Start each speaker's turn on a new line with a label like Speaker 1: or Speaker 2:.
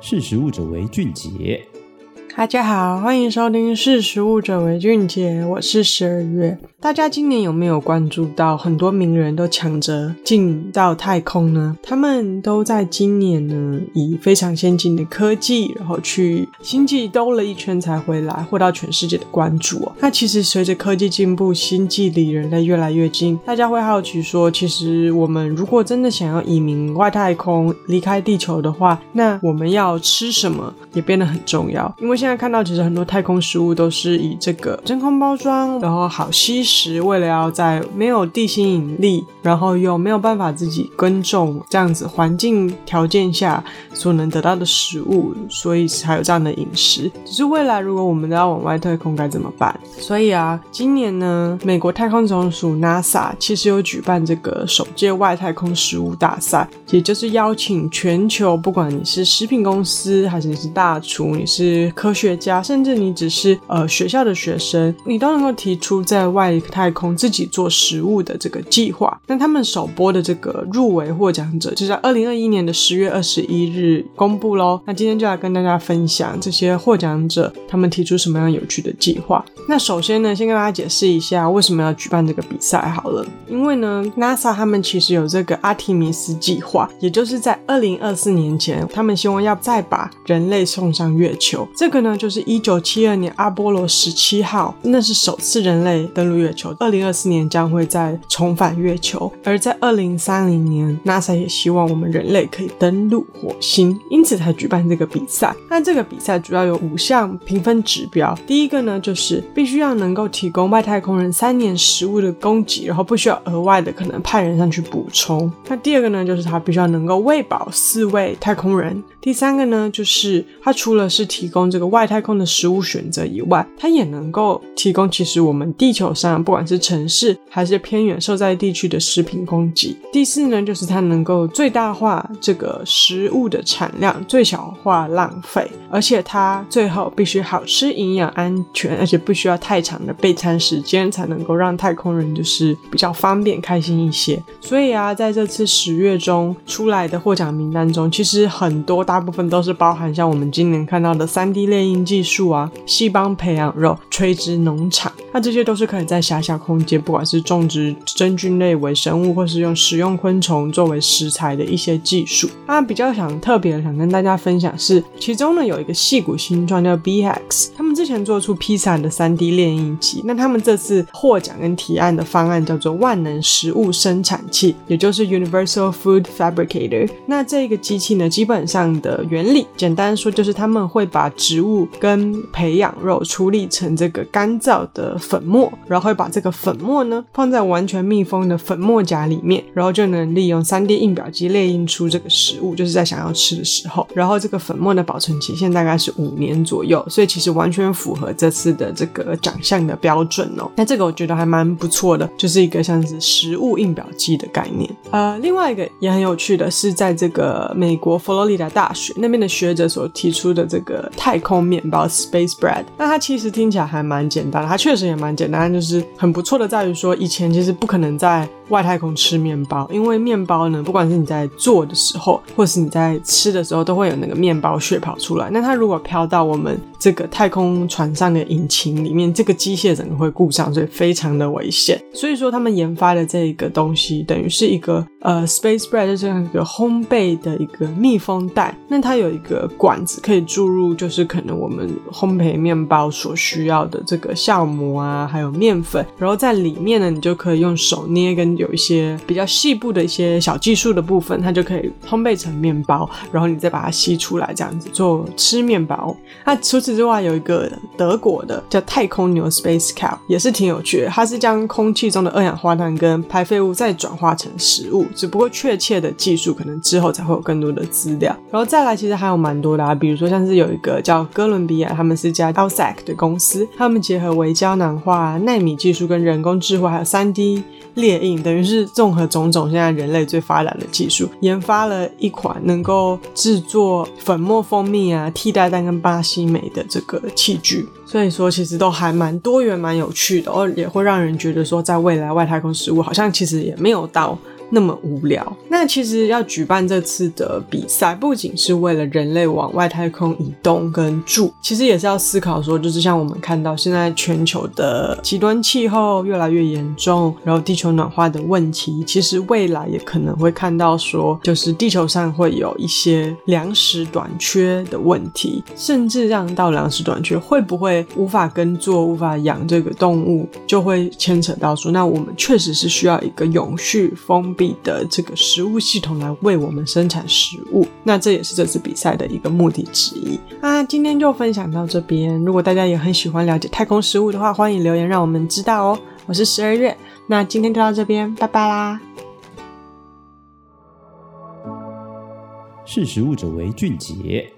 Speaker 1: 识时务者为俊杰。
Speaker 2: 大家好，欢迎收听《识食物者为俊杰》，我是十二月。大家今年有没有关注到很多名人都抢着进到太空呢？他们都在今年呢，以非常先进的科技，然后去星际兜了一圈才回来，获到全世界的关注哦。那其实随着科技进步，星际离人类越来越近，大家会好奇说，其实我们如果真的想要移民外太空，离开地球的话，那我们要吃什么也变得很重要，因为现现在看到其实很多太空食物都是以这个真空包装，然后好吸。食为了要在没有地心引力，然后又没有办法自己耕种这样子环境条件下所能得到的食物，所以才有这样的饮食。只是未来如果我们都要往外太空该怎么办？所以啊，今年呢，美国太空总署 NASA 其实有举办这个首届外太空食物大赛，也就是邀请全球不管你是食品公司，还是你是大厨，你是科学家，甚至你只是呃学校的学生，你都能够提出在外。太空自己做食物的这个计划，那他们首播的这个入围获奖者就在二零二一年的十月二十一日公布喽。那今天就来跟大家分享这些获奖者他们提出什么样有趣的计划。那首先呢，先跟大家解释一下为什么要举办这个比赛好了。因为呢，NASA 他们其实有这个阿提米斯计划，也就是在二零二四年前，他们希望要再把人类送上月球。这个呢，那就是一九七二年阿波罗十七号，那是首次人类登陆月。球，二零二四年将会再重返月球，而在二零三零年，NASA 也希望我们人类可以登陆火星，因此才举办这个比赛。那这个比赛主要有五项评分指标，第一个呢，就是必须要能够提供外太空人三年食物的供给，然后不需要额外的可能派人上去补充。那第二个呢，就是他必须要能够喂饱四位太空人。第三个呢，就是它除了是提供这个外太空的食物选择以外，它也能够提供其实我们地球上不管是城市还是偏远受灾地区的食品供给。第四呢，就是它能够最大化这个食物的产量，最小化浪费，而且它最后必须好吃、营养、安全，而且不需要太长的备餐时间，才能够让太空人就是比较方便、开心一些。所以啊，在这次十月中出来的获奖名单中，其实很多。大部分都是包含像我们今年看到的 3D 类列印技术啊、细胞培养肉、垂直农场，那这些都是可以在狭小空间，不管是种植真菌类微生物，或是用食用昆虫作为食材的一些技术。那比较想特别想跟大家分享是，其中呢有一个矽谷新创叫 BX，他们之前做出披萨的 3D 炼印机，那他们这次获奖跟提案的方案叫做万能食物生产器，也就是 Universal Food Fabricator。那这个机器呢，基本上的原理，简单说就是他们会把植物物跟培养肉处理成这个干燥的粉末，然后会把这个粉末呢放在完全密封的粉末夹里面，然后就能利用 3D 印表机列印出这个食物，就是在想要吃的时候。然后这个粉末的保存期限大概是五年左右，所以其实完全符合这次的这个奖项的标准哦。那这个我觉得还蛮不错的，就是一个像是食物印表机的概念。呃，另外一个也很有趣的是，在这个美国佛罗里达。大学那边的学者所提出的这个太空面包 （Space Bread），那它其实听起来还蛮简单的，它确实也蛮简单，就是很不错的，在于说以前其实不可能在外太空吃面包，因为面包呢，不管是你在做的时候，或是你在吃的时候，都会有那个面包屑跑出来。那它如果飘到我们这个太空船上的引擎里面，这个机械整个会故障，所以非常的危险。所以说他们研发的这个东西，等于是一个呃 Space Bread 这样一个烘焙的一个密封袋。那它有一个管子可以注入，就是可能我们烘焙面包所需要的这个酵母啊，还有面粉，然后在里面呢，你就可以用手捏，跟有一些比较细部的一些小技术的部分，它就可以烘焙成面包，然后你再把它吸出来，这样子做吃面包。那除此之外，有一个德国的叫太空牛 Space Cow，也是挺有趣的，它是将空气中的二氧化碳跟排废物再转化成食物，只不过确切的技术可能之后才会有更多的资料，然后。再来，其实还有蛮多的啊，比如说像是有一个叫哥伦比亚，他们是家 Alsac 的公司，他们结合微胶囊化、纳米技术跟人工智慧，还有 3D 列印，等于是综合种种现在人类最发达的技术，研发了一款能够制作粉末蜂蜜啊、替代蛋跟巴西莓的这个器具。所以说，其实都还蛮多元、蛮有趣的，哦，也会让人觉得说，在未来外太空食物好像其实也没有到。那么无聊。那其实要举办这次的比赛，不仅是为了人类往外太空移动跟住，其实也是要思考说，就是像我们看到现在全球的极端气候越来越严重，然后地球暖化的问题，其实未来也可能会看到说，就是地球上会有一些粮食短缺的问题，甚至让到粮食短缺会不会无法耕作、无法养这个动物，就会牵扯到说，那我们确实是需要一个永续封闭的这个食物系统来为我们生产食物。那这也是这次比赛的一个目的之一。那今天就分享到这边，如果大家也很喜欢了解太空食物的话，欢迎留言让我们知道哦。我是十二月，那今天就到这边，拜拜啦。
Speaker 1: 识食物者为俊杰。